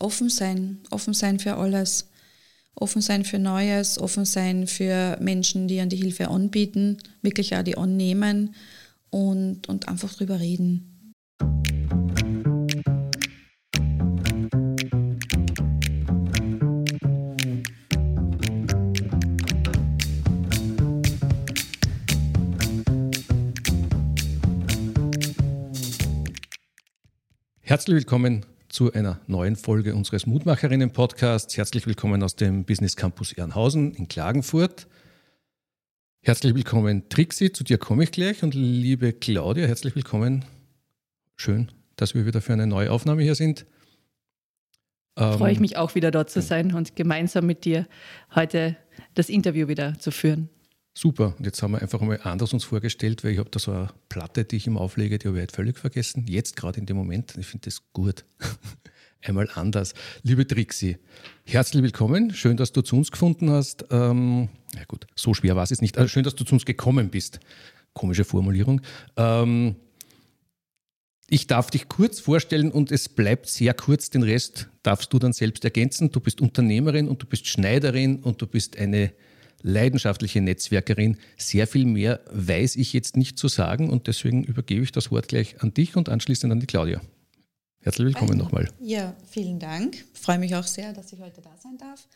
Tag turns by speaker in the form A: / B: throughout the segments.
A: offen sein, offen sein für alles, offen sein für Neues, offen sein für Menschen, die an die Hilfe anbieten, wirklich auch die annehmen und, und einfach drüber reden.
B: Herzlich willkommen zu einer neuen Folge unseres Mutmacherinnen-Podcasts. Herzlich willkommen aus dem Business Campus Ehrenhausen in Klagenfurt. Herzlich willkommen, Trixi, zu dir komme ich gleich. Und liebe Claudia, herzlich willkommen. Schön, dass wir wieder für eine neue Aufnahme hier sind.
C: Ähm, Freue ich mich auch wieder dort zu sein und gemeinsam mit dir heute das Interview wieder zu führen.
B: Super. Und jetzt haben wir einfach mal anders uns vorgestellt, weil ich habe da so eine Platte, die ich ihm auflege, die habe ich halt völlig vergessen. Jetzt gerade in dem Moment. Ich finde das gut. Einmal anders. Liebe Trixi, herzlich willkommen. Schön, dass du zu uns gefunden hast. Ähm, ja gut, so schwer war es jetzt nicht. Also schön, dass du zu uns gekommen bist. Komische Formulierung. Ähm, ich darf dich kurz vorstellen und es bleibt sehr kurz. Den Rest darfst du dann selbst ergänzen. Du bist Unternehmerin und du bist Schneiderin und du bist eine leidenschaftliche Netzwerkerin. Sehr viel mehr weiß ich jetzt nicht zu sagen und deswegen übergebe ich das Wort gleich an dich und anschließend an die Claudia. Herzlich willkommen
A: also,
B: nochmal.
A: Ja, vielen Dank. Ich freue mich auch sehr, dass ich heute da sein darf.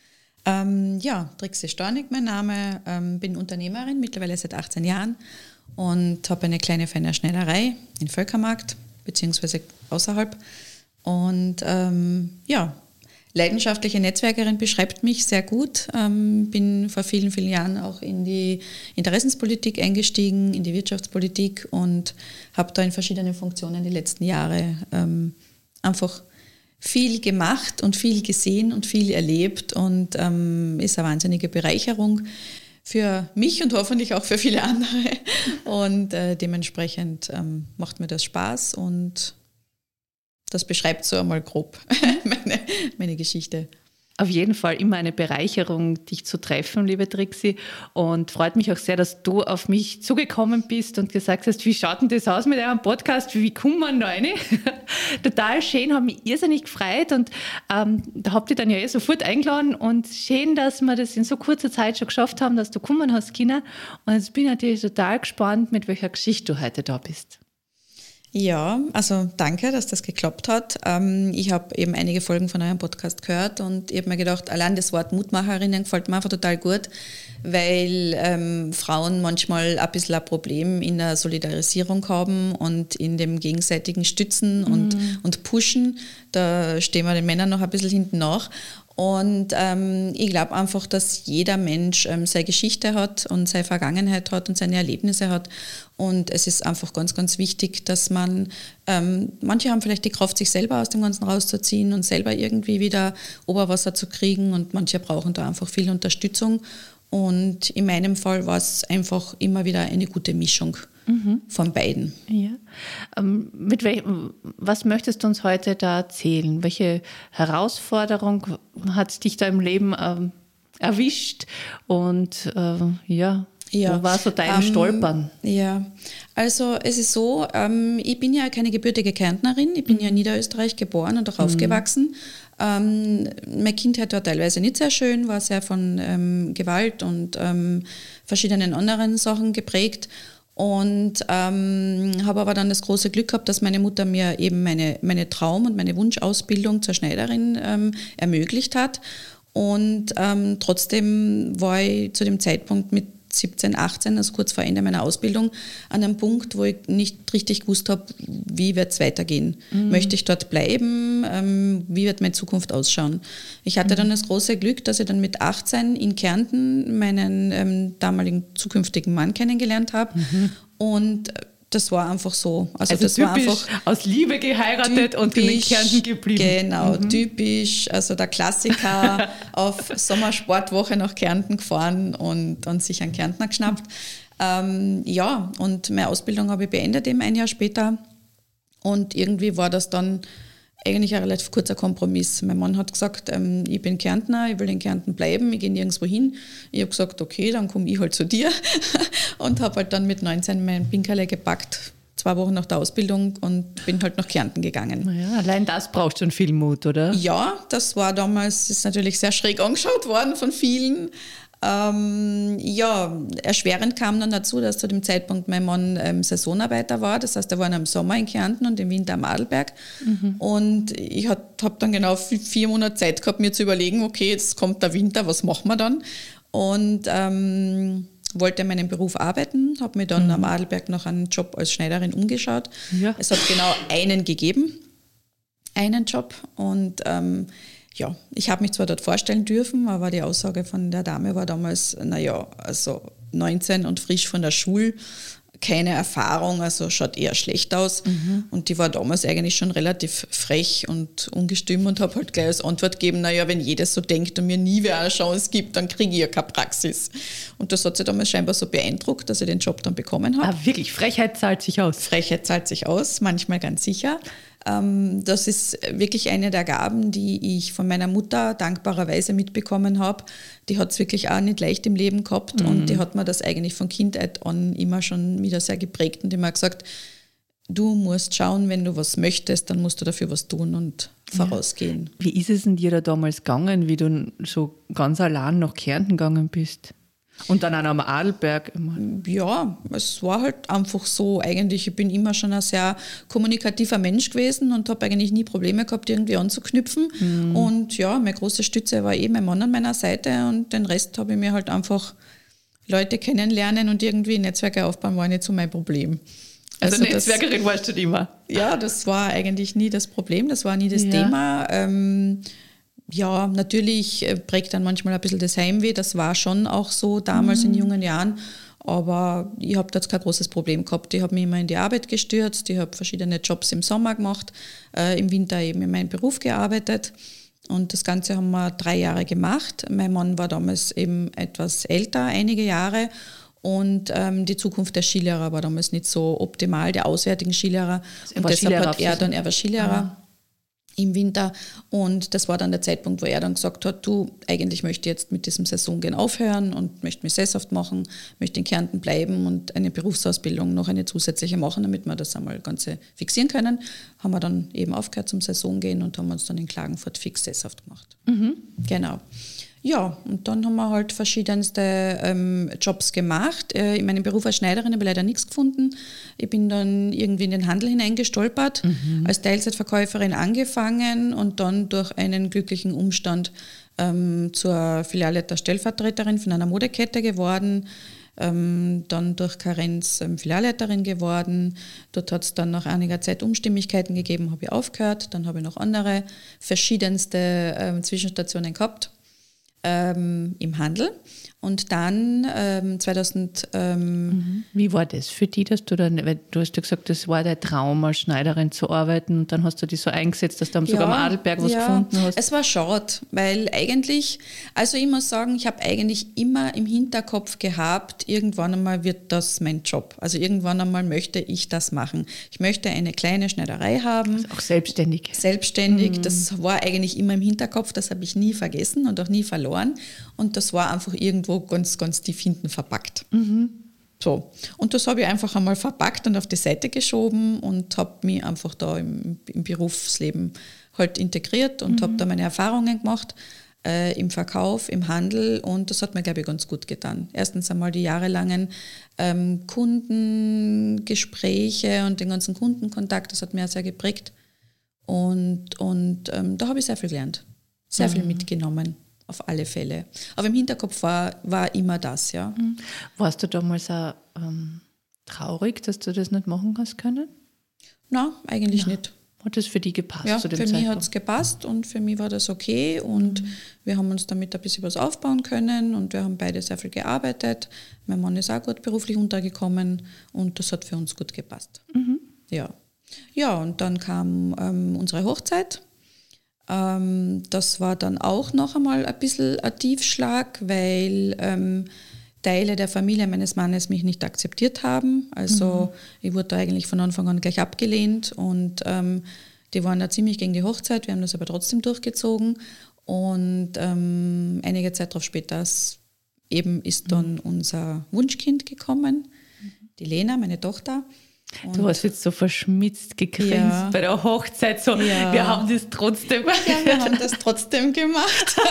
A: Ähm, ja, Trixie Stornig, mein Name. Ähm, bin Unternehmerin, mittlerweile seit 18 Jahren und habe eine kleine feine Schneiderei in Völkermarkt, beziehungsweise außerhalb. Und ähm, ja, leidenschaftliche Netzwerkerin beschreibt mich sehr gut. Ähm, bin vor vielen, vielen Jahren auch in die Interessenspolitik eingestiegen, in die Wirtschaftspolitik und habe da in verschiedenen Funktionen die letzten Jahre ähm, einfach viel gemacht und viel gesehen und viel erlebt und ähm, ist eine wahnsinnige Bereicherung für mich und hoffentlich auch für viele andere. Und äh, dementsprechend ähm, macht mir das Spaß und das beschreibt so einmal grob meine, meine Geschichte.
C: Auf jeden Fall immer eine Bereicherung, dich zu treffen, liebe Trixi. Und freut mich auch sehr, dass du auf mich zugekommen bist und gesagt hast, wie schaut denn das aus mit eurem Podcast? Wie kommt man da rein? Total schön, hat mich irrsinnig gefreut. Und ähm, da habt ihr dann ja eh sofort eingeladen. Und schön, dass wir das in so kurzer Zeit schon geschafft haben, dass du kommen hast, Kinder. Und jetzt bin ich natürlich total gespannt, mit welcher Geschichte du heute da bist.
A: Ja, also danke, dass das geklappt hat. Ähm, ich habe eben einige Folgen von eurem Podcast gehört und ich habe mir gedacht, allein das Wort Mutmacherinnen gefällt mir einfach total gut, weil ähm, Frauen manchmal ein bisschen ein Problem in der Solidarisierung haben und in dem gegenseitigen Stützen und, mhm. und Pushen. Da stehen wir den Männern noch ein bisschen hinten nach. Und ähm, ich glaube einfach, dass jeder Mensch ähm, seine Geschichte hat und seine Vergangenheit hat und seine Erlebnisse hat. Und es ist einfach ganz, ganz wichtig, dass man, ähm, manche haben vielleicht die Kraft, sich selber aus dem Ganzen rauszuziehen und selber irgendwie wieder Oberwasser zu kriegen und manche brauchen da einfach viel Unterstützung. Und in meinem Fall war es einfach immer wieder eine gute Mischung mhm. von beiden.
C: Ja. Ähm, mit welchem, was möchtest du uns heute da erzählen? Welche Herausforderung hat dich da im Leben ähm, erwischt? Und äh, ja, ja. Wo war so dein ähm, Stolpern?
A: Ja, also es ist so, ähm, ich bin ja keine gebürtige Kärntnerin, ich bin mhm. ja in Niederösterreich geboren und auch mhm. aufgewachsen. Ähm, meine Kindheit war teilweise nicht sehr schön, war sehr von ähm, Gewalt und ähm, verschiedenen anderen Sachen geprägt. Und ähm, habe aber dann das große Glück gehabt, dass meine Mutter mir eben meine, meine Traum- und meine Wunschausbildung zur Schneiderin ähm, ermöglicht hat. Und ähm, trotzdem war ich zu dem Zeitpunkt mit 17, 18, also kurz vor Ende meiner Ausbildung, an einem Punkt, wo ich nicht richtig gewusst habe, wie wird es weitergehen. Mhm. Möchte ich dort bleiben? Ähm, wie wird meine Zukunft ausschauen? Ich hatte mhm. dann das große Glück, dass ich dann mit 18 in Kärnten meinen ähm, damaligen zukünftigen Mann kennengelernt habe. Mhm. Und das war einfach so.
C: Also, also das war einfach aus Liebe geheiratet typisch, und in den Kärnten geblieben.
A: Genau, mhm. typisch. Also der Klassiker auf Sommersportwoche nach Kärnten gefahren und, und sich einen Kärntner geschnappt. Ähm, ja, und meine Ausbildung habe ich beendet eben ein Jahr später. Und irgendwie war das dann eigentlich ein relativ kurzer Kompromiss. Mein Mann hat gesagt, ähm, ich bin Kärntner, ich will in Kärnten bleiben, ich gehe nirgendwo hin. Ich habe gesagt, okay, dann komme ich halt zu dir und habe halt dann mit 19 mein Pinkerle gepackt, zwei Wochen nach der Ausbildung und bin halt nach Kärnten gegangen.
C: Naja, allein das braucht schon viel Mut, oder?
A: Ja, das war damals, ist natürlich sehr schräg angeschaut worden von vielen. Ähm, ja, erschwerend kam dann dazu, dass zu dem Zeitpunkt mein Mann ähm, Saisonarbeiter war. Das heißt, er war im Sommer in Kärnten und im Winter am Adelberg. Mhm. Und ich habe dann genau vier Monate Zeit gehabt, mir zu überlegen, okay, jetzt kommt der Winter, was machen wir dann? Und ähm, wollte meinen Beruf arbeiten, habe mir dann mhm. am Adelberg noch einen Job als Schneiderin umgeschaut. Ja. Es hat genau einen gegeben, einen Job. Und ähm, ja, ich habe mich zwar dort vorstellen dürfen, aber die Aussage von der Dame war damals, naja, also 19 und frisch von der Schule, keine Erfahrung, also schaut eher schlecht aus. Mhm. Und die war damals eigentlich schon relativ frech und ungestüm und habe halt gleich als Antwort gegeben, naja, wenn jeder so denkt und mir nie wer eine Chance gibt, dann kriege ich ja keine Praxis. Und das hat sie damals scheinbar so beeindruckt, dass ich den Job dann bekommen habe.
C: Ah, wirklich, Frechheit zahlt sich aus.
A: Frechheit zahlt sich aus, manchmal ganz sicher. Ähm, das ist wirklich eine der Gaben, die ich von meiner Mutter dankbarerweise mitbekommen habe. Die hat es wirklich auch nicht leicht im Leben gehabt mhm. und die hat mir das eigentlich von Kindheit an immer schon wieder sehr geprägt und immer gesagt, du musst schauen, wenn du was möchtest, dann musst du dafür was tun und vorausgehen.
C: Wie ist es denn dir da damals gegangen, wie du so ganz allein nach Kärnten gegangen bist? Und dann auch am Adelberg immer.
A: Ja, es war halt einfach so. Eigentlich, ich bin immer schon ein sehr kommunikativer Mensch gewesen und habe eigentlich nie Probleme gehabt, irgendwie anzuknüpfen. Mhm. Und ja, meine große Stütze war eben mein Mann an meiner Seite und den Rest habe ich mir halt einfach Leute kennenlernen und irgendwie Netzwerke aufbauen, war nicht so mein Problem.
C: Also, also Netzwerkerin das, warst du immer.
A: Ja, das war eigentlich nie das Problem, das war nie das ja. Thema. Ähm, ja, natürlich äh, prägt dann manchmal ein bisschen das Heimweh. Das war schon auch so damals mhm. in jungen Jahren. Aber ich habe da jetzt kein großes Problem gehabt. Ich habe mich immer in die Arbeit gestürzt. Ich habe verschiedene Jobs im Sommer gemacht, äh, im Winter eben in meinem Beruf gearbeitet. Und das Ganze haben wir drei Jahre gemacht. Mein Mann war damals eben etwas älter, einige Jahre. Und ähm, die Zukunft der Skilehrer war damals nicht so optimal, der auswärtigen Skilehrer. Und deshalb Skilehrer hat er dann, er war Skilehrer. Ah im Winter. Und das war dann der Zeitpunkt, wo er dann gesagt hat, du, eigentlich möchte ich jetzt mit diesem Saisongehen aufhören und möchte mich sesshaft machen, möchte in Kärnten bleiben und eine Berufsausbildung noch eine zusätzliche machen, damit wir das einmal Ganze fixieren können. Haben wir dann eben aufgehört zum Saisongehen und haben uns dann in Klagenfurt fix sesshaft gemacht. Mhm. Genau. Ja, und dann haben wir halt verschiedenste ähm, Jobs gemacht. Äh, in meinem Beruf als Schneiderin habe ich leider nichts gefunden. Ich bin dann irgendwie in den Handel hineingestolpert, mhm. als Teilzeitverkäuferin angefangen und dann durch einen glücklichen Umstand ähm, zur Filialleiter Stellvertreterin von einer Modekette geworden. Ähm, dann durch Karenz ähm, Filialleiterin geworden. Dort hat es dann nach einiger Zeit Umstimmigkeiten gegeben, habe ich aufgehört. Dann habe ich noch andere verschiedenste ähm, Zwischenstationen gehabt ähm, im Handel. Und dann ähm, 2000. Ähm,
C: mhm. Wie war das für dich, dass du dann, weil du hast ja gesagt, das war der Traum, als Schneiderin zu arbeiten und dann hast du dich so eingesetzt, dass du ja, sogar am Adelberg was ja, gefunden hast?
A: Es war schade, weil eigentlich, also ich muss sagen, ich habe eigentlich immer im Hinterkopf gehabt, irgendwann einmal wird das mein Job. Also irgendwann einmal möchte ich das machen. Ich möchte eine kleine Schneiderei haben. Also
C: auch selbstständig.
A: Selbstständig, mhm. das war eigentlich immer im Hinterkopf, das habe ich nie vergessen und auch nie verloren. Und das war einfach irgendwo ganz, ganz tief hinten verpackt. Mhm. So. Und das habe ich einfach einmal verpackt und auf die Seite geschoben und habe mich einfach da im, im Berufsleben halt integriert und mhm. habe da meine Erfahrungen gemacht äh, im Verkauf, im Handel und das hat mir, glaube ich, ganz gut getan. Erstens einmal die jahrelangen ähm, Kundengespräche und den ganzen Kundenkontakt, das hat mir sehr geprägt und, und ähm, da habe ich sehr viel gelernt, sehr mhm. viel mitgenommen auf alle Fälle. Aber im Hinterkopf war, war immer das, ja. Mhm.
C: Warst du damals auch ähm, traurig, dass du das nicht machen hast können?
A: Nein, eigentlich ja. nicht.
C: Hat das für dich gepasst
A: ja, für Zeitpunkt? mich hat es gepasst und für mich war das okay und mhm. wir haben uns damit ein bisschen was aufbauen können und wir haben beide sehr viel gearbeitet. Mein Mann ist auch gut beruflich untergekommen und das hat für uns gut gepasst. Mhm. Ja. Ja, und dann kam ähm, unsere Hochzeit ähm, das war dann auch noch einmal ein bisschen ein Tiefschlag, weil ähm, Teile der Familie meines Mannes mich nicht akzeptiert haben. Also mhm. ich wurde da eigentlich von Anfang an gleich abgelehnt und ähm, die waren da ziemlich gegen die Hochzeit. Wir haben das aber trotzdem durchgezogen und ähm, einige Zeit darauf später eben ist dann mhm. unser Wunschkind gekommen, mhm. die Lena, meine Tochter.
C: Und du hast jetzt so verschmitzt gegrinst ja. bei der Hochzeit, so, ja. wir haben das trotzdem.
A: Ja, wir haben das trotzdem gemacht.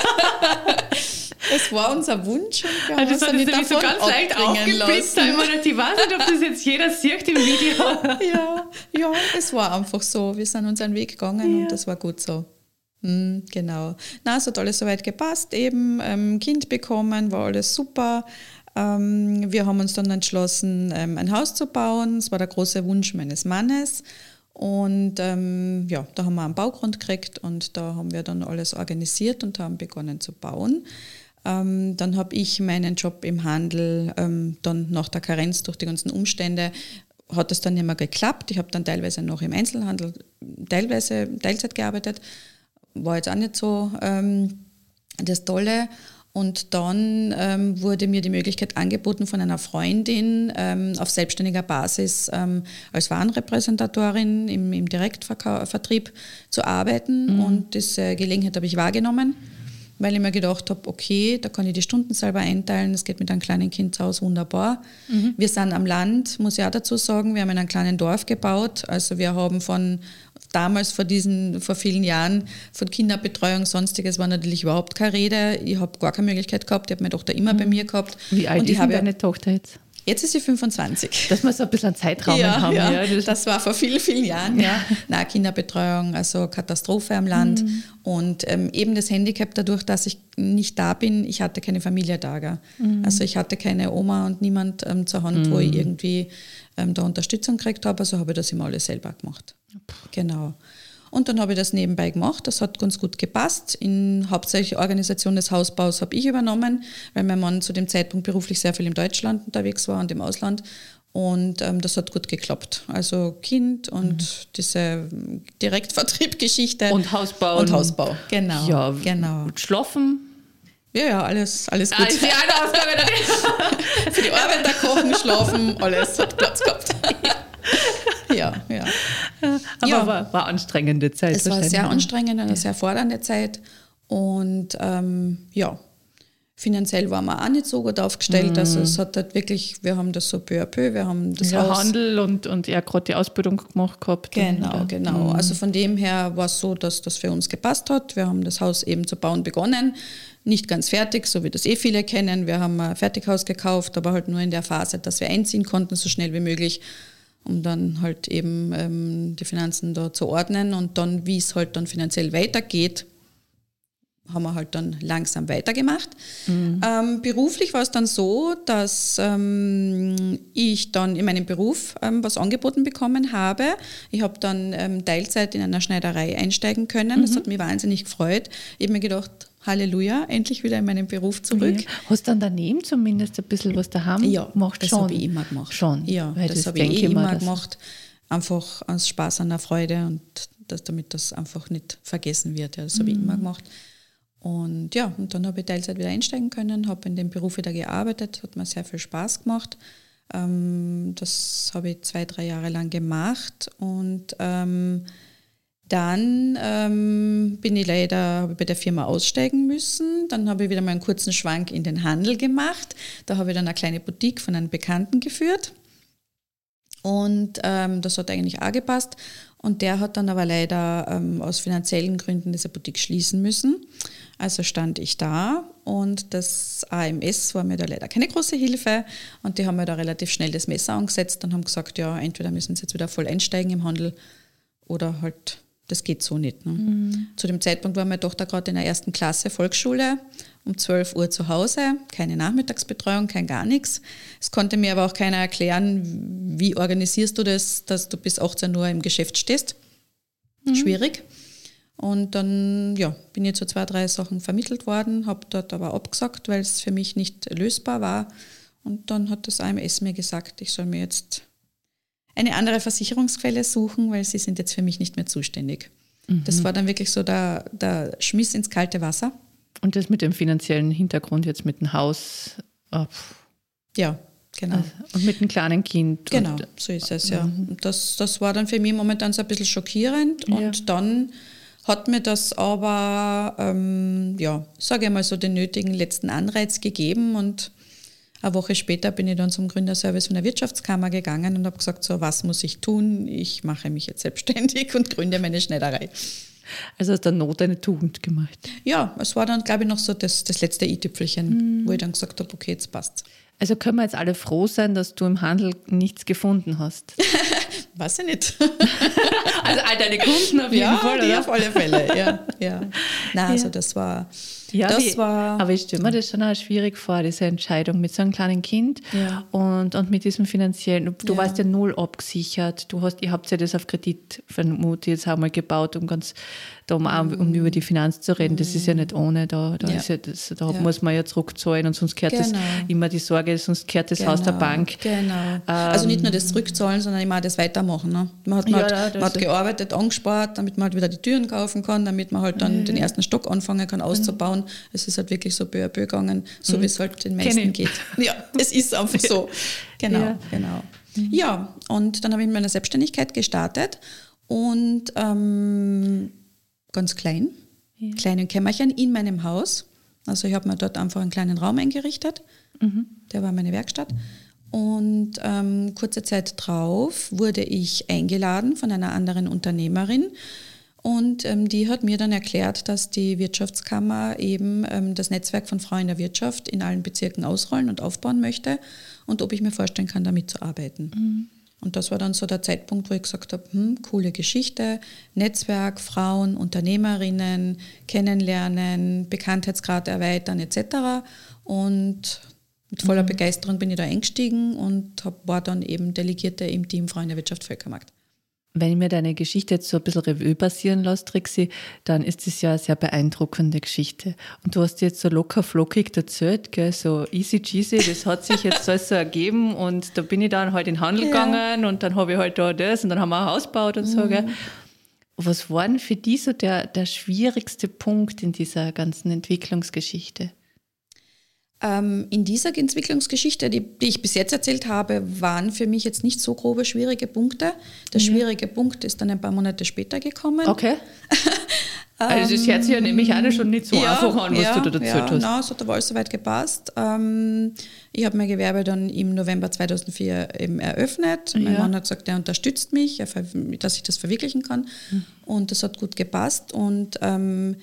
A: Es war unser Wunsch und wir
C: haben also uns nicht so ganz leicht aufgeblitzt. Ich weiß nicht, ob das jetzt jeder sieht im Video.
A: Ja, ja, es war einfach so. Wir sind unseren Weg gegangen ja. und das war gut so. Mhm, genau. Na, es hat alles soweit gepasst, eben ähm, Kind bekommen, war alles super. Ähm, wir haben uns dann entschlossen, ähm, ein Haus zu bauen. Das war der große Wunsch meines Mannes. Und ähm, ja, da haben wir einen Baugrund gekriegt und da haben wir dann alles organisiert und haben begonnen zu bauen. Ähm, dann habe ich meinen Job im Handel ähm, dann nach der Karenz durch die ganzen Umstände hat es dann nicht mehr geklappt. Ich habe dann teilweise noch im Einzelhandel teilweise Teilzeit gearbeitet. War jetzt auch nicht so ähm, das Tolle. Und dann ähm, wurde mir die Möglichkeit angeboten von einer Freundin ähm, auf selbstständiger Basis ähm, als Warenrepräsentatorin im, im Direktvertrieb zu arbeiten. Mhm. Und diese Gelegenheit habe ich wahrgenommen, weil ich mir gedacht habe, okay, da kann ich die Stunden selber einteilen. Das geht mit einem kleinen Kind zu Hause wunderbar. Mhm. Wir sind am Land, muss ich auch dazu sagen. Wir haben in einem kleinen Dorf gebaut. Also wir haben von damals vor diesen, vor vielen Jahren von Kinderbetreuung, sonstiges war natürlich überhaupt keine Rede. Ich habe gar keine Möglichkeit gehabt. Ich habe meine Tochter immer mhm. bei mir gehabt.
C: Wie alt
A: und
C: ist deine Tochter jetzt?
A: Jetzt ist sie 25.
C: Dass wir so ein bisschen Zeitraum
A: ja,
C: haben.
A: Ja, ja das, das, war vor vielen, vielen Jahren. Ja. Na, Kinderbetreuung, also Katastrophe am Land. Mhm. Und ähm, eben das Handicap dadurch, dass ich nicht da bin, ich hatte keine Familie da. Mhm. Also ich hatte keine Oma und niemand ähm, zur Hand, mhm. wo ich mhm. irgendwie ähm, da Unterstützung gekriegt habe. Also habe ich das immer alles selber gemacht. Genau. Und dann habe ich das nebenbei gemacht. Das hat ganz gut gepasst. In hauptsächlich Organisation des Hausbaus habe ich übernommen, weil mein Mann zu dem Zeitpunkt beruflich sehr viel in Deutschland unterwegs war und im Ausland. Und ähm, das hat gut geklappt. Also Kind und mhm. diese Direktvertriebgeschichte.
C: Und Hausbau.
A: Und Hausbau, genau.
C: Ja, genau. Und schlafen.
A: Ja, ja, alles, alles gut. Ah,
C: ist die eine Aufgabe
A: Für die Arbeiter kochen, schlafen, alles hat Platz gehabt. ja, ja.
C: Aber ja. War, war anstrengende Zeit.
A: Es war sehr anstrengend, eine ja. sehr fordernde Zeit. Und ähm, ja, finanziell waren wir auch nicht so gut aufgestellt. Mhm. Also es hat halt wirklich, wir haben das so peu à peu, wir haben das
C: ja, Haus Handel und, und er gerade die Ausbildung gemacht gehabt.
A: Genau, und, genau. Mhm. Also von dem her war es so, dass das für uns gepasst hat. Wir haben das Haus eben zu bauen begonnen. Nicht ganz fertig, so wie das eh viele kennen. Wir haben ein Fertighaus gekauft, aber halt nur in der Phase, dass wir einziehen konnten, so schnell wie möglich um dann halt eben ähm, die Finanzen da zu ordnen und dann, wie es halt dann finanziell weitergeht, haben wir halt dann langsam weitergemacht. Mhm. Ähm, beruflich war es dann so, dass ähm, ich dann in meinem Beruf ähm, was angeboten bekommen habe. Ich habe dann ähm, Teilzeit in einer Schneiderei einsteigen können. Mhm. Das hat mich wahnsinnig gefreut. Ich habe mir gedacht, Halleluja, endlich wieder in meinen Beruf zurück. Ja.
C: Hast du dann daneben zumindest ein bisschen was daheim
A: ja, gemacht? das habe ich immer gemacht.
C: Schon?
A: Ja, das, das habe ich eh immer gemacht. Einfach aus Spaß an der Freude und das, damit das einfach nicht vergessen wird. Ja, das habe ich immer mhm. gemacht. Und ja, und dann habe ich Teilzeit wieder einsteigen können, habe in dem Beruf wieder gearbeitet, hat mir sehr viel Spaß gemacht. Ähm, das habe ich zwei, drei Jahre lang gemacht und ähm, dann ähm, bin ich leider bei der Firma aussteigen müssen. Dann habe ich wieder mal einen kurzen Schwank in den Handel gemacht. Da habe ich dann eine kleine Boutique von einem Bekannten geführt. Und ähm, das hat eigentlich auch gepasst. Und der hat dann aber leider ähm, aus finanziellen Gründen diese Boutique schließen müssen. Also stand ich da und das AMS war mir da leider keine große Hilfe. Und die haben mir da relativ schnell das Messer angesetzt und haben gesagt, ja, entweder müssen sie jetzt wieder voll einsteigen im Handel oder halt das geht so nicht. Ne? Mhm. Zu dem Zeitpunkt war meine Tochter gerade in der ersten Klasse Volksschule, um 12 Uhr zu Hause, keine Nachmittagsbetreuung, kein gar nichts. Es konnte mir aber auch keiner erklären, wie organisierst du das, dass du bis 18 Uhr im Geschäft stehst. Mhm. Schwierig. Und dann ja, bin ich zu zwei, drei Sachen vermittelt worden, habe dort aber abgesagt, weil es für mich nicht lösbar war. Und dann hat das AMS mir gesagt, ich soll mir jetzt eine andere Versicherungsquelle suchen, weil sie sind jetzt für mich nicht mehr zuständig. Mhm. Das war dann wirklich so der, der Schmiss ins kalte Wasser.
C: Und das mit dem finanziellen Hintergrund jetzt mit dem Haus? Oh.
A: Ja, genau. Also,
C: und mit einem kleinen Kind.
A: Genau, so ist es, ja. Mhm. Das, das war dann für mich momentan so ein bisschen schockierend. Ja. Und dann hat mir das aber, ähm, ja, sage ich mal so, den nötigen letzten Anreiz gegeben und eine Woche später bin ich dann zum Gründerservice von der Wirtschaftskammer gegangen und habe gesagt, so was muss ich tun? Ich mache mich jetzt selbstständig und gründe meine Schneiderei.
C: Also aus der Not eine Tugend gemacht.
A: Ja, es war dann, glaube ich, noch so das, das letzte i-Tüpfelchen, mhm. wo ich dann gesagt habe, okay, jetzt passt
C: Also können wir jetzt alle froh sein, dass du im Handel nichts gefunden hast.
A: Weiß ich nicht.
C: also all deine Kunden auf jeden
A: ja,
C: Fall,
A: oder? auf alle Fälle, ja. ja. Nein, also das war,
C: ja,
A: das
C: wie,
A: war...
C: Aber ich stelle mir das schon auch schwierig vor, diese Entscheidung mit so einem kleinen Kind
A: ja.
C: und, und mit diesem finanziellen... Du ja. warst ja null abgesichert. Du hast, ihr habt ja das auf Kredit, vermute jetzt einmal gebaut, um ganz da um, mhm. um über die Finanz zu reden. Das ist ja nicht ohne. Da, da, ja. Ja das, da muss man ja zurückzahlen und sonst kehrt genau. das immer die Sorge, sonst kehrt das genau. Haus der Bank.
A: Genau. Ähm, also nicht nur das Zurückzahlen, sondern immer auch das Weitermachen. Ne? Man hat, man hat, man hat gearbeitet, angespart, damit man halt wieder die Türen kaufen kann, damit man halt dann den ersten Stock anfangen kann auszubauen. Mhm. Es ist halt wirklich so peu à peu gegangen, so mhm. wie es halt den meisten geht. Ja, es ist einfach so. Genau, ja. genau. Mhm. Ja, und dann habe ich mit meiner Selbstständigkeit gestartet und ähm, ganz klein, ja. kleinen Kämmerchen in meinem Haus. Also ich habe mir dort einfach einen kleinen Raum eingerichtet. Mhm. Der war meine Werkstatt. Und ähm, kurze Zeit drauf wurde ich eingeladen von einer anderen Unternehmerin, und ähm, die hat mir dann erklärt, dass die Wirtschaftskammer eben ähm, das Netzwerk von Frauen in der Wirtschaft in allen Bezirken ausrollen und aufbauen möchte und ob ich mir vorstellen kann, damit zu arbeiten. Mhm. Und das war dann so der Zeitpunkt, wo ich gesagt habe, hm, coole Geschichte, Netzwerk, Frauen, Unternehmerinnen kennenlernen, Bekanntheitsgrad erweitern etc. Und mit voller mhm. Begeisterung bin ich da eingestiegen und hab, war dann eben Delegierte im Team der Wirtschaft Völkermarkt.
C: Wenn ich mir deine Geschichte jetzt so ein bisschen Revue passieren lasse, Trixie, dann ist es ja eine sehr beeindruckende Geschichte. Und du hast jetzt so locker flockig erzählt, gell, so easy cheesy, das hat sich jetzt alles so ergeben und da bin ich dann halt in den Handel ja. gegangen und dann habe ich halt da das und dann haben wir ein Haus gebaut und mhm. so. Gell. Was war denn für dich so der, der schwierigste Punkt in dieser ganzen Entwicklungsgeschichte?
A: Ähm, in dieser Entwicklungsgeschichte, die, die, ich bis jetzt erzählt habe, waren für mich jetzt nicht so grobe schwierige Punkte. Der mhm. schwierige Punkt ist dann ein paar Monate später gekommen.
C: Okay. also das hört sich ja nämlich auch schon nicht so ja, einfach an, was ja, du da dazu
A: ja, hast. Ja, es hat aber alles soweit gepasst. Ähm, ich habe mein Gewerbe dann im November 2004 eben eröffnet. Mein Mann hat gesagt, er unterstützt mich, dass ich das verwirklichen kann. Mhm. Und das hat gut gepasst. Und ähm,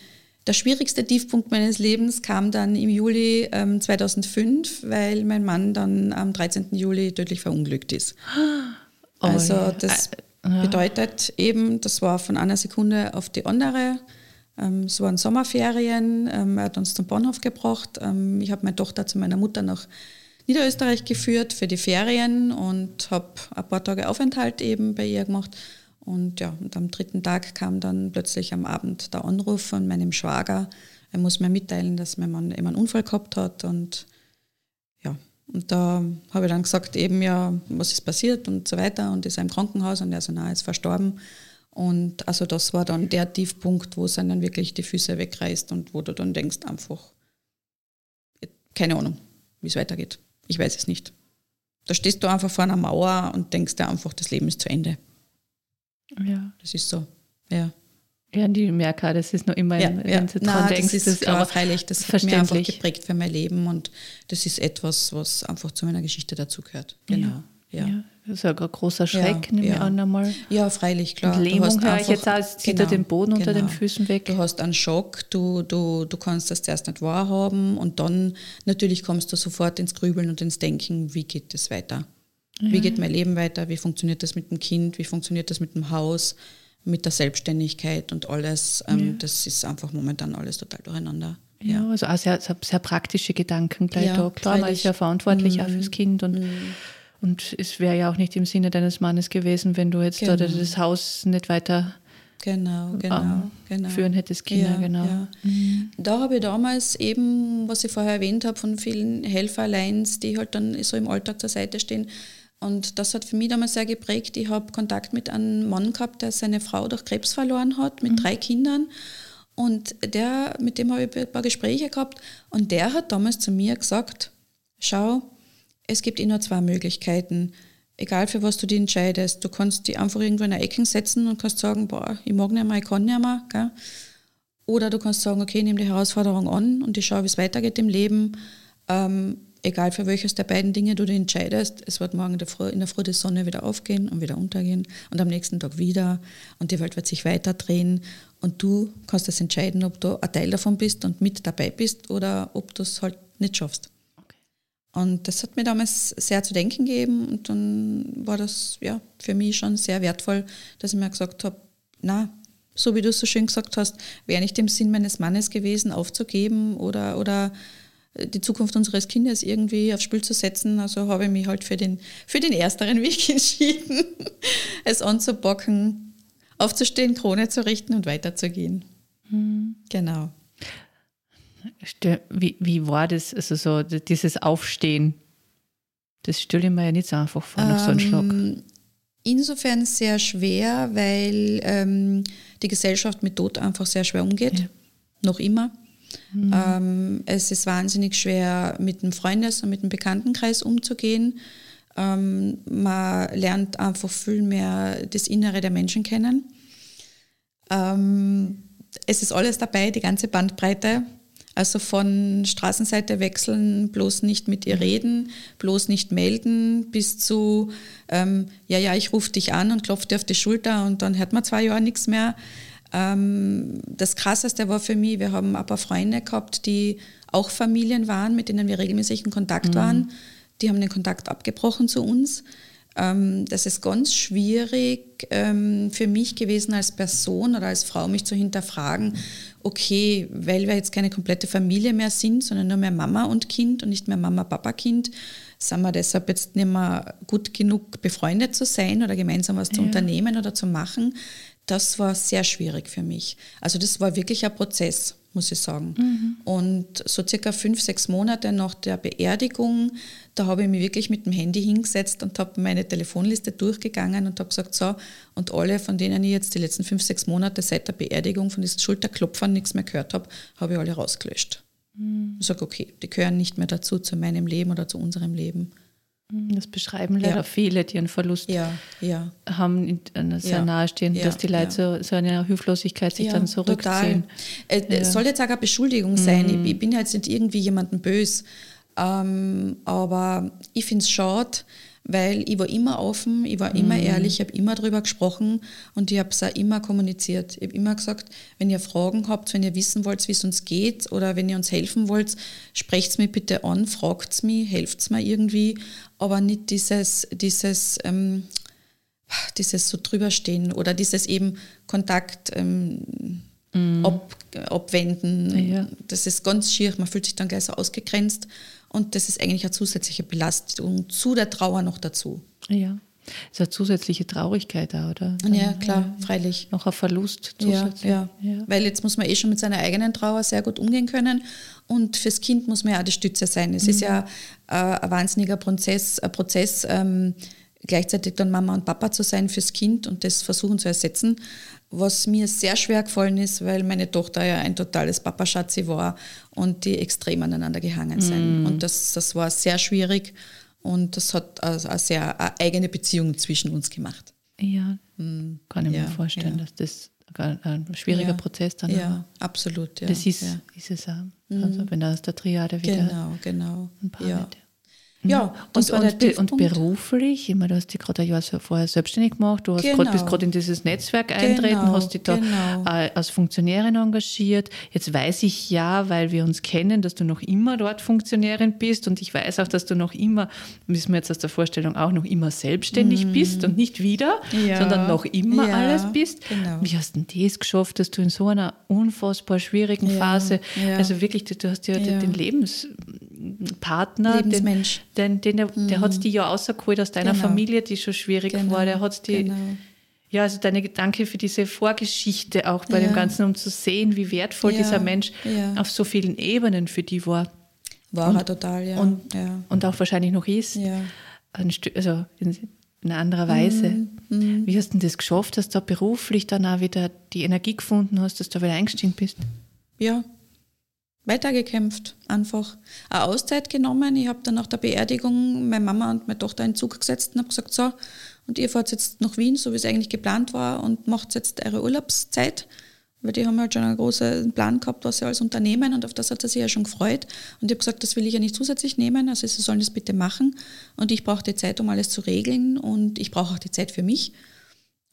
A: der schwierigste Tiefpunkt meines Lebens kam dann im Juli ähm, 2005, weil mein Mann dann am 13. Juli tödlich verunglückt ist. Oh, also das ja. bedeutet eben, das war von einer Sekunde auf die andere. Ähm, es waren Sommerferien, ähm, er hat uns zum Bahnhof gebracht. Ähm, ich habe meine Tochter zu meiner Mutter nach Niederösterreich geführt für die Ferien und habe ein paar Tage Aufenthalt eben bei ihr gemacht. Und ja, und am dritten Tag kam dann plötzlich am Abend der Anruf von meinem Schwager. Er muss mir mitteilen, dass mein Mann eben einen Unfall gehabt hat. Und ja, und da habe ich dann gesagt, eben ja, was ist passiert und so weiter. Und ist er im Krankenhaus und er so, na, ist verstorben. Und also das war dann der Tiefpunkt, wo es dann wirklich die Füße wegreißt und wo du dann denkst einfach, keine Ahnung, wie es weitergeht. Ich weiß es nicht. Da stehst du einfach vor einer Mauer und denkst dir einfach, das Leben ist zu Ende.
C: Ja.
A: Das ist so, ja.
C: Ja, die merke das ist noch immer,
A: ja, ja. wenn du dran Nein, denkst. Das ist das, aber freilich, das hat mich einfach geprägt für mein Leben und das ist etwas, was einfach zu meiner Geschichte dazugehört. Genau. Ja. ja.
C: Das ist ja ein großer Schreck, ja, nehme ich an einmal.
A: Ja, freilich, klar.
C: Und Lähmung höre ich jetzt aus, zieht genau, den Boden unter genau. den Füßen weg.
A: Du hast einen Schock, du, du, du kannst das zuerst nicht wahrhaben und dann natürlich kommst du sofort ins Grübeln und ins Denken, wie geht es weiter? Ja. Wie geht mein Leben weiter? Wie funktioniert das mit dem Kind? Wie funktioniert das mit dem Haus? Mit der Selbstständigkeit und alles. Ähm, ja. Das ist einfach momentan alles total durcheinander.
C: Ja, ja. also auch sehr, sehr praktische Gedanken gleich ja, da. Klar, man ist ja verantwortlich mhm. auch fürs Kind und, mhm. und es wäre ja auch nicht im Sinne deines Mannes gewesen, wenn du jetzt genau. da das Haus nicht weiter
A: genau, genau,
C: ähm, genau. führen hättest Kinder, ja, genau. Ja.
A: Mhm. Da habe ich damals eben, was ich vorher erwähnt habe, von vielen Helferlines, die halt dann so im Alltag zur Seite stehen, und das hat für mich damals sehr geprägt. Ich habe Kontakt mit einem Mann gehabt, der seine Frau durch Krebs verloren hat, mit mhm. drei Kindern. Und der, mit dem habe ich ein paar Gespräche gehabt. Und der hat damals zu mir gesagt, schau, es gibt immer zwei Möglichkeiten. Egal für was du dich entscheidest. Du kannst dich einfach irgendwo in eine Ecke setzen und kannst sagen, boah, ich mag nicht mehr, ich kann nicht mehr. Gell? Oder du kannst sagen, okay, ich nehme die Herausforderung an und ich schaue, wie es weitergeht im Leben. Ähm, egal für welches der beiden Dinge du dich entscheidest, es wird morgen in der, Früh, die Sonne wieder aufgehen und wieder untergehen und am nächsten Tag wieder und die Welt wird sich weiter drehen und du kannst das entscheiden, ob du ein Teil davon bist und mit dabei bist oder ob du es halt nicht schaffst. Okay. Und das hat mir damals sehr zu denken gegeben und dann war das ja für mich schon sehr wertvoll, dass ich mir gesagt habe, na, so wie du es so schön gesagt hast, wäre nicht im Sinn meines Mannes gewesen, aufzugeben oder, oder die Zukunft unseres Kindes irgendwie aufs Spiel zu setzen. Also habe ich mich halt für den, für den ersteren Weg entschieden, es anzubocken, aufzustehen, Krone zu richten und weiterzugehen. Mhm. Genau.
C: Wie, wie war das, also so dieses Aufstehen? Das stelle ich mir ja nicht so einfach vor nach so einem Schlag. Ähm,
A: insofern sehr schwer, weil ähm, die Gesellschaft mit Tod einfach sehr schwer umgeht. Ja. Noch immer. Mhm. Ähm, es ist wahnsinnig schwer, mit dem Freundes- und mit dem Bekanntenkreis umzugehen. Ähm, man lernt einfach viel mehr das Innere der Menschen kennen. Ähm, es ist alles dabei, die ganze Bandbreite. Also von Straßenseite wechseln, bloß nicht mit ihr reden, bloß nicht melden, bis zu, ähm, ja, ja, ich rufe dich an und klopfe dir auf die Schulter und dann hört man zwei Jahre nichts mehr. Ähm, das Krasseste war für mich, wir haben ein paar Freunde gehabt, die auch Familien waren, mit denen wir regelmäßig in Kontakt mhm. waren. Die haben den Kontakt abgebrochen zu uns. Ähm, das ist ganz schwierig ähm, für mich gewesen als Person oder als Frau, mich zu hinterfragen, okay, weil wir jetzt keine komplette Familie mehr sind, sondern nur mehr Mama und Kind und nicht mehr Mama, Papa, Kind, sind wir deshalb jetzt nicht mehr gut genug befreundet zu sein oder gemeinsam was ja. zu unternehmen oder zu machen das war sehr schwierig für mich. Also das war wirklich ein Prozess, muss ich sagen. Mhm. Und so circa fünf, sechs Monate nach der Beerdigung, da habe ich mich wirklich mit dem Handy hingesetzt und habe meine Telefonliste durchgegangen und habe gesagt, so, und alle, von denen ich jetzt die letzten fünf, sechs Monate seit der Beerdigung von diesen Schulterklopfern nichts mehr gehört habe, habe ich alle rausgelöscht. Mhm. Ich sage, okay, die gehören nicht mehr dazu, zu meinem Leben oder zu unserem Leben.
C: Mhm, das beschreiben leider ja. viele, die einen Verlust
A: ja, ja.
C: haben, sehr nahestehen, dass die Leute so, so eine Hilflosigkeit sich dann zurückziehen.
A: Total. Äh, es soll jetzt auch eine Beschuldigung sein. Mhm. Ich, ich, bin jetzt nicht irgendwie jemandem böse, ähm, aber ich finde es schade, weil ich war immer offen, ich war immer mhm. ehrlich, ich habe immer darüber gesprochen und ich habe es auch immer kommuniziert. Ich habe immer gesagt, wenn ihr Fragen habt, wenn ihr wissen wollt, wie es uns geht oder wenn ihr uns helfen wollt, sprecht es mir bitte an, fragt es mich, helft es mir irgendwie, aber nicht dieses, dieses, ähm, dieses so drüberstehen oder dieses eben Kontakt ähm, mhm. ab, abwenden. Ja. Das ist ganz schier, man fühlt sich dann gleich so ausgegrenzt und das ist eigentlich eine zusätzliche Belastung zu der Trauer noch dazu.
C: Ja. Das ist eine zusätzliche Traurigkeit da, oder?
A: Ja, klar, ja, freilich.
C: Noch ein Verlust
A: zusätzlich. Ja, ja, ja. Weil jetzt muss man eh schon mit seiner eigenen Trauer sehr gut umgehen können. Und fürs Kind muss man ja auch die Stütze sein. Es mhm. ist ja äh, ein wahnsinniger Prozess, ein Prozess ähm, gleichzeitig dann Mama und Papa zu sein fürs Kind und das versuchen zu ersetzen was mir sehr schwer gefallen ist, weil meine Tochter ja ein totales Papaschatzi war und die extrem aneinander gehangen sind. Mm. Und das, das war sehr schwierig und das hat eine, eine sehr eine eigene Beziehung zwischen uns gemacht.
C: Ja, mm. kann ich ja, mir vorstellen, ja. dass das ein schwieriger ja, Prozess dann
A: Ja, war. absolut. Ja,
C: das ist, ist es auch. Also, wenn aus der Triade wieder
A: genau, genau.
C: ein paar
A: ja.
C: Ja, und, und, und, beruflich, ich meine, du hast dich gerade ein Jahr vorher selbstständig gemacht, du hast genau. grad, bist gerade in dieses Netzwerk eintreten, genau, hast dich da genau. äh, als Funktionärin engagiert. Jetzt weiß ich ja, weil wir uns kennen, dass du noch immer dort Funktionärin bist und ich weiß auch, dass du noch immer, wissen wir jetzt aus der Vorstellung auch, noch immer selbstständig mm. bist und nicht wieder, ja. sondern noch immer ja, alles bist. Genau. Wie hast du denn das geschafft, dass du in so einer unfassbar schwierigen ja, Phase, also wirklich, du hast ja, den Lebens Partner, den, den, den der, der hat mhm. dir ja rausgeholt aus deiner genau. Familie, die schon schwierig genau. war. Der hat die, genau. ja, also deine Gedanke für diese Vorgeschichte auch bei ja. dem Ganzen, um zu sehen, wie wertvoll ja. dieser Mensch ja. auf so vielen Ebenen für die war.
A: War und, er total, ja.
C: Und, und auch wahrscheinlich noch ist. Ja. also in, in anderer Weise. Mhm. Mhm. Wie hast du das geschafft, dass du da beruflich dann auch wieder die Energie gefunden hast, dass du wieder eingestiegen bist?
A: Ja, weitergekämpft, einfach eine Auszeit genommen. Ich habe dann nach der Beerdigung meine Mama und meine Tochter in Zug gesetzt und habe gesagt, so, und ihr fahrt jetzt nach Wien, so wie es eigentlich geplant war, und macht jetzt eure Urlaubszeit. Weil die haben halt schon einen großen Plan gehabt, was sie alles unternehmen und auf das hat er sich ja schon gefreut. Und ich habe gesagt, das will ich ja nicht zusätzlich nehmen, also sie sollen das bitte machen. Und ich brauche die Zeit, um alles zu regeln und ich brauche auch die Zeit für mich.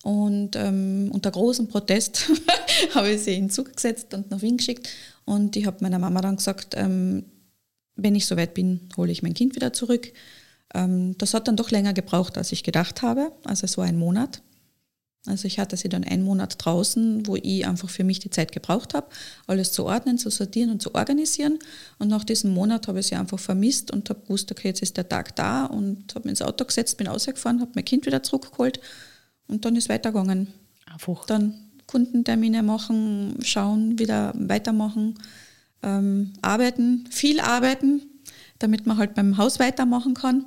A: Und ähm, unter großem Protest habe ich sie in Zug gesetzt und nach Wien geschickt. Und ich habe meiner Mama dann gesagt, ähm, wenn ich soweit bin, hole ich mein Kind wieder zurück. Ähm, das hat dann doch länger gebraucht, als ich gedacht habe. Also es war ein Monat. Also ich hatte sie dann einen Monat draußen, wo ich einfach für mich die Zeit gebraucht habe, alles zu ordnen, zu sortieren und zu organisieren. Und nach diesem Monat habe ich sie einfach vermisst und habe gewusst, okay, jetzt ist der Tag da und habe mich ins Auto gesetzt, bin ausgefahren, habe mein Kind wieder zurückgeholt und dann ist weitergegangen. Einfach. Dann Kundentermine machen, schauen, wieder weitermachen, ähm, arbeiten, viel arbeiten, damit man halt beim Haus weitermachen kann.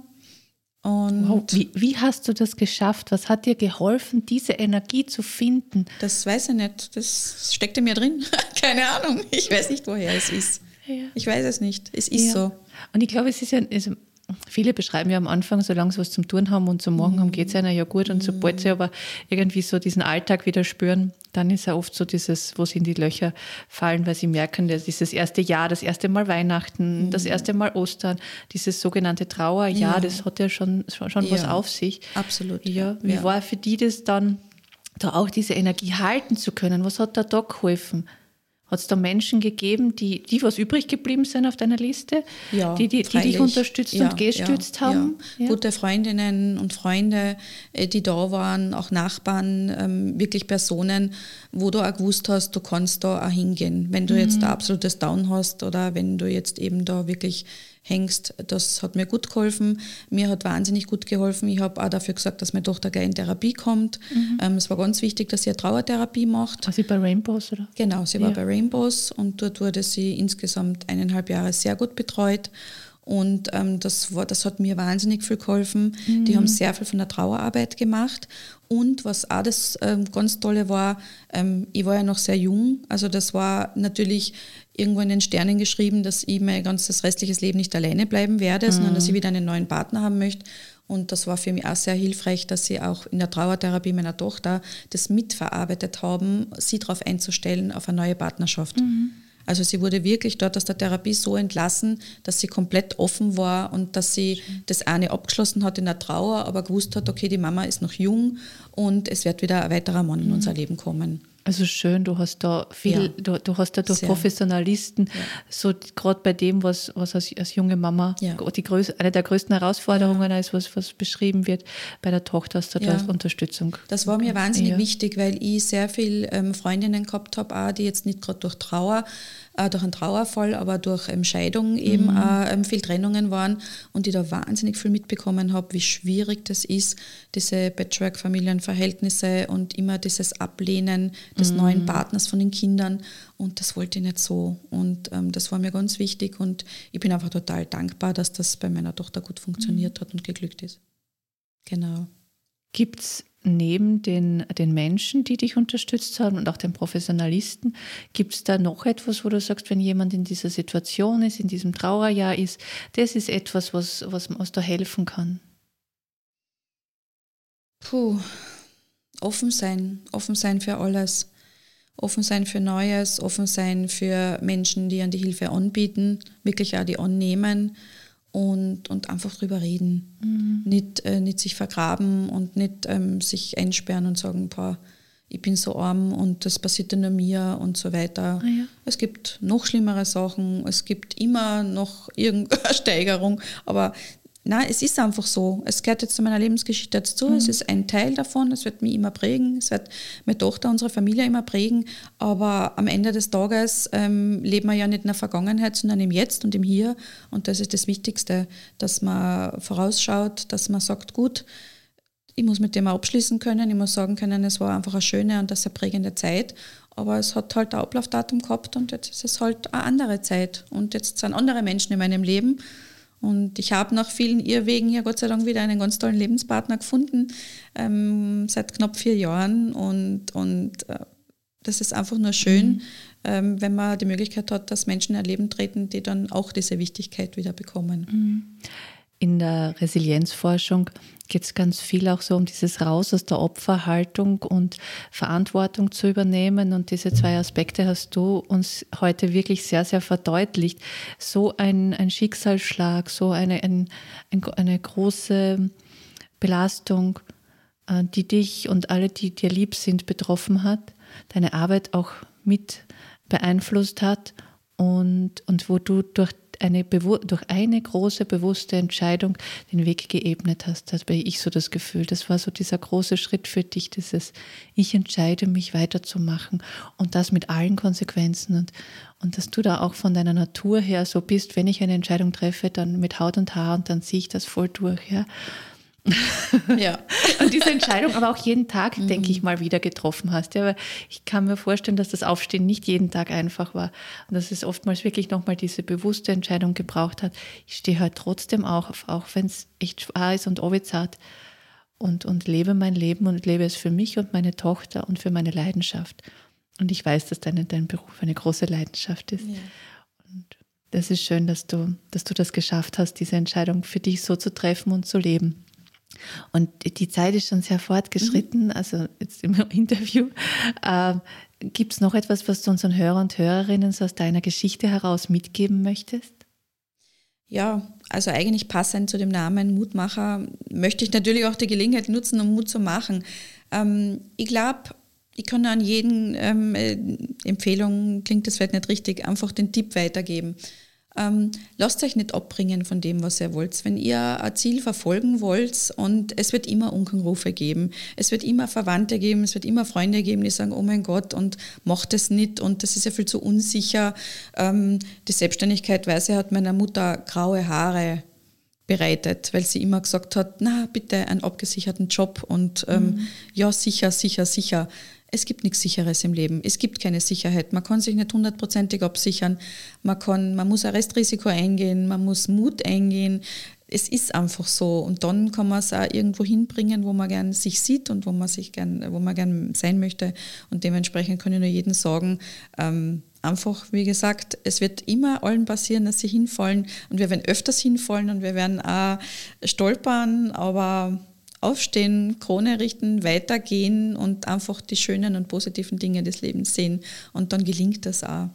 C: Und wow. wie, wie, hast du das geschafft? Was hat dir geholfen, diese Energie zu finden?
A: Das weiß ich nicht. Das steckt in mir drin. Keine Ahnung. Ich weiß nicht, woher es ist. Ja. Ich weiß es nicht. Es ist ja. so.
C: Und ich glaube, es ist ja, also viele beschreiben ja am Anfang, solange sie was zum Tun haben und zum Morgen haben, geht es einer ja gut. Und sobald sie aber irgendwie so diesen Alltag wieder spüren, dann ist ja oft so dieses, wo sie in die Löcher fallen, weil sie merken, dass dieses erste Jahr, das erste Mal Weihnachten, mhm. das erste Mal Ostern, dieses sogenannte Trauerjahr, ja. das hat ja schon, schon ja. was auf sich.
A: Absolut.
C: Ja. Wie ja. war für die das dann, da auch diese Energie halten zu können? Was hat da da geholfen? Hat es da Menschen gegeben, die, die was übrig geblieben sind auf deiner Liste? Ja, die, die, die dich unterstützt ja, und gestützt ja, haben?
A: Ja. Gute Freundinnen und Freunde, äh, die da waren, auch Nachbarn, ähm, wirklich Personen, wo du auch gewusst hast, du kannst da auch hingehen. Wenn du mhm. jetzt ein absolutes Down hast oder wenn du jetzt eben da wirklich hängst. Das hat mir gut geholfen. Mir hat wahnsinnig gut geholfen. Ich habe auch dafür gesagt, dass meine Tochter gleich in Therapie kommt. Mhm. Ähm, es war ganz wichtig, dass sie eine Trauertherapie macht.
C: War sie bei Rainbows, oder?
A: Genau, sie war bei Rainbows und dort wurde sie insgesamt eineinhalb Jahre sehr gut betreut. Und ähm, das, war, das hat mir wahnsinnig viel geholfen. Mhm. Die haben sehr viel von der Trauerarbeit gemacht. Und was auch das ähm, ganz Tolle war, ähm, ich war ja noch sehr jung. Also das war natürlich irgendwo in den Sternen geschrieben, dass ich mein ganzes restliches Leben nicht alleine bleiben werde, mhm. sondern dass ich wieder einen neuen Partner haben möchte. Und das war für mich auch sehr hilfreich, dass sie auch in der Trauertherapie meiner Tochter das mitverarbeitet haben, sie darauf einzustellen, auf eine neue Partnerschaft. Mhm. Also sie wurde wirklich dort aus der Therapie so entlassen, dass sie komplett offen war und dass sie das eine abgeschlossen hat in der Trauer, aber gewusst hat, okay, die Mama ist noch jung und es wird wieder ein weiterer Mann in mhm. unser Leben kommen.
C: Also schön, du hast da viel, ja. du, du, hast da durch Sehr. Professionalisten, ja. so gerade bei dem, was, was als, als junge Mama ja. die größ, eine der größten Herausforderungen ist, was, was beschrieben wird, bei der Tochter hast du da Unterstützung.
A: Das war mir wahnsinnig wichtig, weil ich sehr viele ähm, Freundinnen gehabt habe, die jetzt nicht gerade durch Trauer äh, durch einen Trauerfall, aber durch ähm, Scheidung eben mhm. äh, ähm, viel Trennungen waren und ich da wahnsinnig viel mitbekommen habe, wie schwierig das ist, diese Patchwork-Familienverhältnisse und immer dieses Ablehnen des mhm. neuen Partners von den Kindern. Und das wollte ich nicht so. Und ähm, das war mir ganz wichtig und ich bin einfach total dankbar, dass das bei meiner Tochter gut funktioniert mhm. hat und geglückt ist. Genau.
C: Gibt es neben den, den Menschen, die dich unterstützt haben und auch den Professionalisten, gibt es da noch etwas, wo du sagst, wenn jemand in dieser Situation ist, in diesem Trauerjahr ist, das ist etwas, was, was, was da helfen kann?
A: Puh, offen sein, offen sein für alles. Offen sein für Neues, offen sein für Menschen, die an die Hilfe anbieten, wirklich auch die annehmen und, und einfach drüber reden. Mhm. Nicht, äh, nicht sich vergraben und nicht ähm, sich einsperren und sagen, boah, ich bin so arm und das passiert nur mir und so weiter. Ah, ja. Es gibt noch schlimmere Sachen, es gibt immer noch irgendeine Steigerung, aber Nein, es ist einfach so. Es gehört jetzt zu meiner Lebensgeschichte dazu. Mhm. Es ist ein Teil davon. Es wird mich immer prägen. Es wird meine Tochter, unsere Familie immer prägen. Aber am Ende des Tages ähm, leben wir ja nicht in der Vergangenheit, sondern im Jetzt und im Hier. Und das ist das Wichtigste, dass man vorausschaut, dass man sagt, gut, ich muss mit dem abschließen können. Ich muss sagen können, es war einfach eine schöne und das eine prägende Zeit. Aber es hat halt ein Ablaufdatum gehabt und jetzt ist es halt eine andere Zeit. Und jetzt sind andere Menschen in meinem Leben. Und ich habe nach vielen Irrwegen ja Gott sei Dank wieder einen ganz tollen Lebenspartner gefunden, ähm, seit knapp vier Jahren. Und, und äh, das ist einfach nur schön, mhm. ähm, wenn man die Möglichkeit hat, dass Menschen in ein Leben treten, die dann auch diese Wichtigkeit wieder bekommen. Mhm.
C: In der Resilienzforschung geht es ganz viel auch so um dieses Raus aus der Opferhaltung und Verantwortung zu übernehmen. Und diese zwei Aspekte hast du uns heute wirklich sehr, sehr verdeutlicht. So ein, ein Schicksalsschlag, so eine, ein, eine große Belastung, äh, die dich und alle, die dir lieb sind, betroffen hat, deine Arbeit auch mit beeinflusst hat und, und wo du durch eine, durch eine große bewusste Entscheidung den Weg geebnet hast. Das habe ich so das Gefühl. Das war so dieser große Schritt für dich, dieses Ich entscheide mich weiterzumachen und das mit allen Konsequenzen und, und dass du da auch von deiner Natur her so bist, wenn ich eine Entscheidung treffe, dann mit Haut und Haar und dann ziehe ich das voll durch. Ja. Ja. und diese Entscheidung aber auch jeden Tag, mhm. denke ich mal, wieder getroffen hast. Ja, aber ich kann mir vorstellen, dass das Aufstehen nicht jeden Tag einfach war und dass es oftmals wirklich nochmal diese bewusste Entscheidung gebraucht hat. Ich stehe halt trotzdem auch auf, auch wenn es echt schwer ist und obitzart und, und lebe mein Leben und lebe es für mich und meine Tochter und für meine Leidenschaft. Und ich weiß, dass dein, dein Beruf eine große Leidenschaft ist. Ja. Und das ist schön, dass du, dass du das geschafft hast, diese Entscheidung für dich so zu treffen und zu leben. Und die Zeit ist schon sehr fortgeschritten, mhm. also jetzt im Interview. Äh, Gibt es noch etwas, was du unseren Hörern und Hörerinnen so aus deiner Geschichte heraus mitgeben möchtest?
A: Ja, also eigentlich passend zu dem Namen Mutmacher möchte ich natürlich auch die Gelegenheit nutzen, um Mut zu machen. Ähm, ich glaube, ich kann an jeden ähm, äh, Empfehlung, klingt das vielleicht nicht richtig, einfach den Tipp weitergeben. Ähm, lasst euch nicht abbringen von dem, was ihr wollt. Wenn ihr ein Ziel verfolgen wollt und es wird immer Unkenrufe geben, es wird immer Verwandte geben, es wird immer Freunde geben, die sagen, oh mein Gott, und macht es nicht und das ist ja viel zu unsicher. Ähm, die Selbstständigkeit, weiß ich, hat meiner Mutter graue Haare bereitet, weil sie immer gesagt hat, na bitte einen abgesicherten Job und ähm, mhm. ja sicher, sicher, sicher es gibt nichts Sicheres im Leben. Es gibt keine Sicherheit. Man kann sich nicht hundertprozentig absichern. Man, kann, man muss ein Restrisiko eingehen, man muss Mut eingehen. Es ist einfach so. Und dann kann man es auch irgendwo hinbringen, wo man gern sich sieht und wo man sich gern, wo man gern sein möchte. Und dementsprechend kann ich nur jedem sagen, ähm, einfach, wie gesagt, es wird immer allen passieren, dass sie hinfallen. Und wir werden öfters hinfallen und wir werden auch stolpern, aber aufstehen, Krone richten, weitergehen und einfach die schönen und positiven Dinge des Lebens sehen. Und dann gelingt das auch.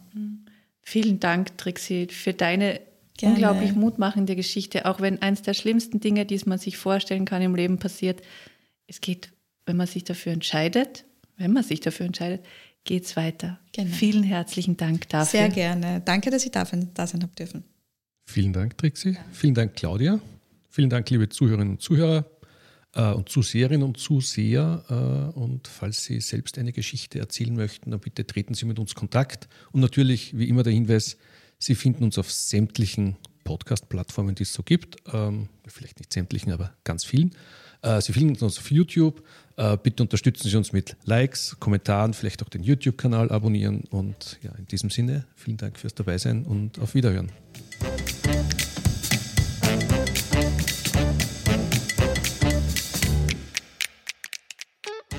C: Vielen Dank, Trixie, für deine Gerne. unglaublich mutmachende Geschichte. Auch wenn eines der schlimmsten Dinge, die man sich vorstellen kann im Leben passiert, es geht, wenn man sich dafür entscheidet, wenn man sich dafür entscheidet, geht es weiter. Genau. Vielen herzlichen Dank dafür.
A: Sehr gerne. Danke, dass ich da sein habe dürfen.
B: Vielen Dank, Trixie. Ja. Vielen Dank, Claudia. Vielen Dank, liebe Zuhörerinnen und Zuhörer und Zuseherinnen und Zuseher. Äh, und falls Sie selbst eine Geschichte erzählen möchten, dann bitte treten Sie mit uns Kontakt. Und natürlich, wie immer, der Hinweis, Sie finden uns auf sämtlichen Podcast-Plattformen, die es so gibt. Ähm, vielleicht nicht sämtlichen, aber ganz vielen. Äh, Sie finden uns auf YouTube. Äh, bitte unterstützen Sie uns mit Likes, Kommentaren, vielleicht auch den YouTube-Kanal abonnieren. Und ja, in diesem Sinne, vielen Dank fürs Dabeisein und auf Wiederhören.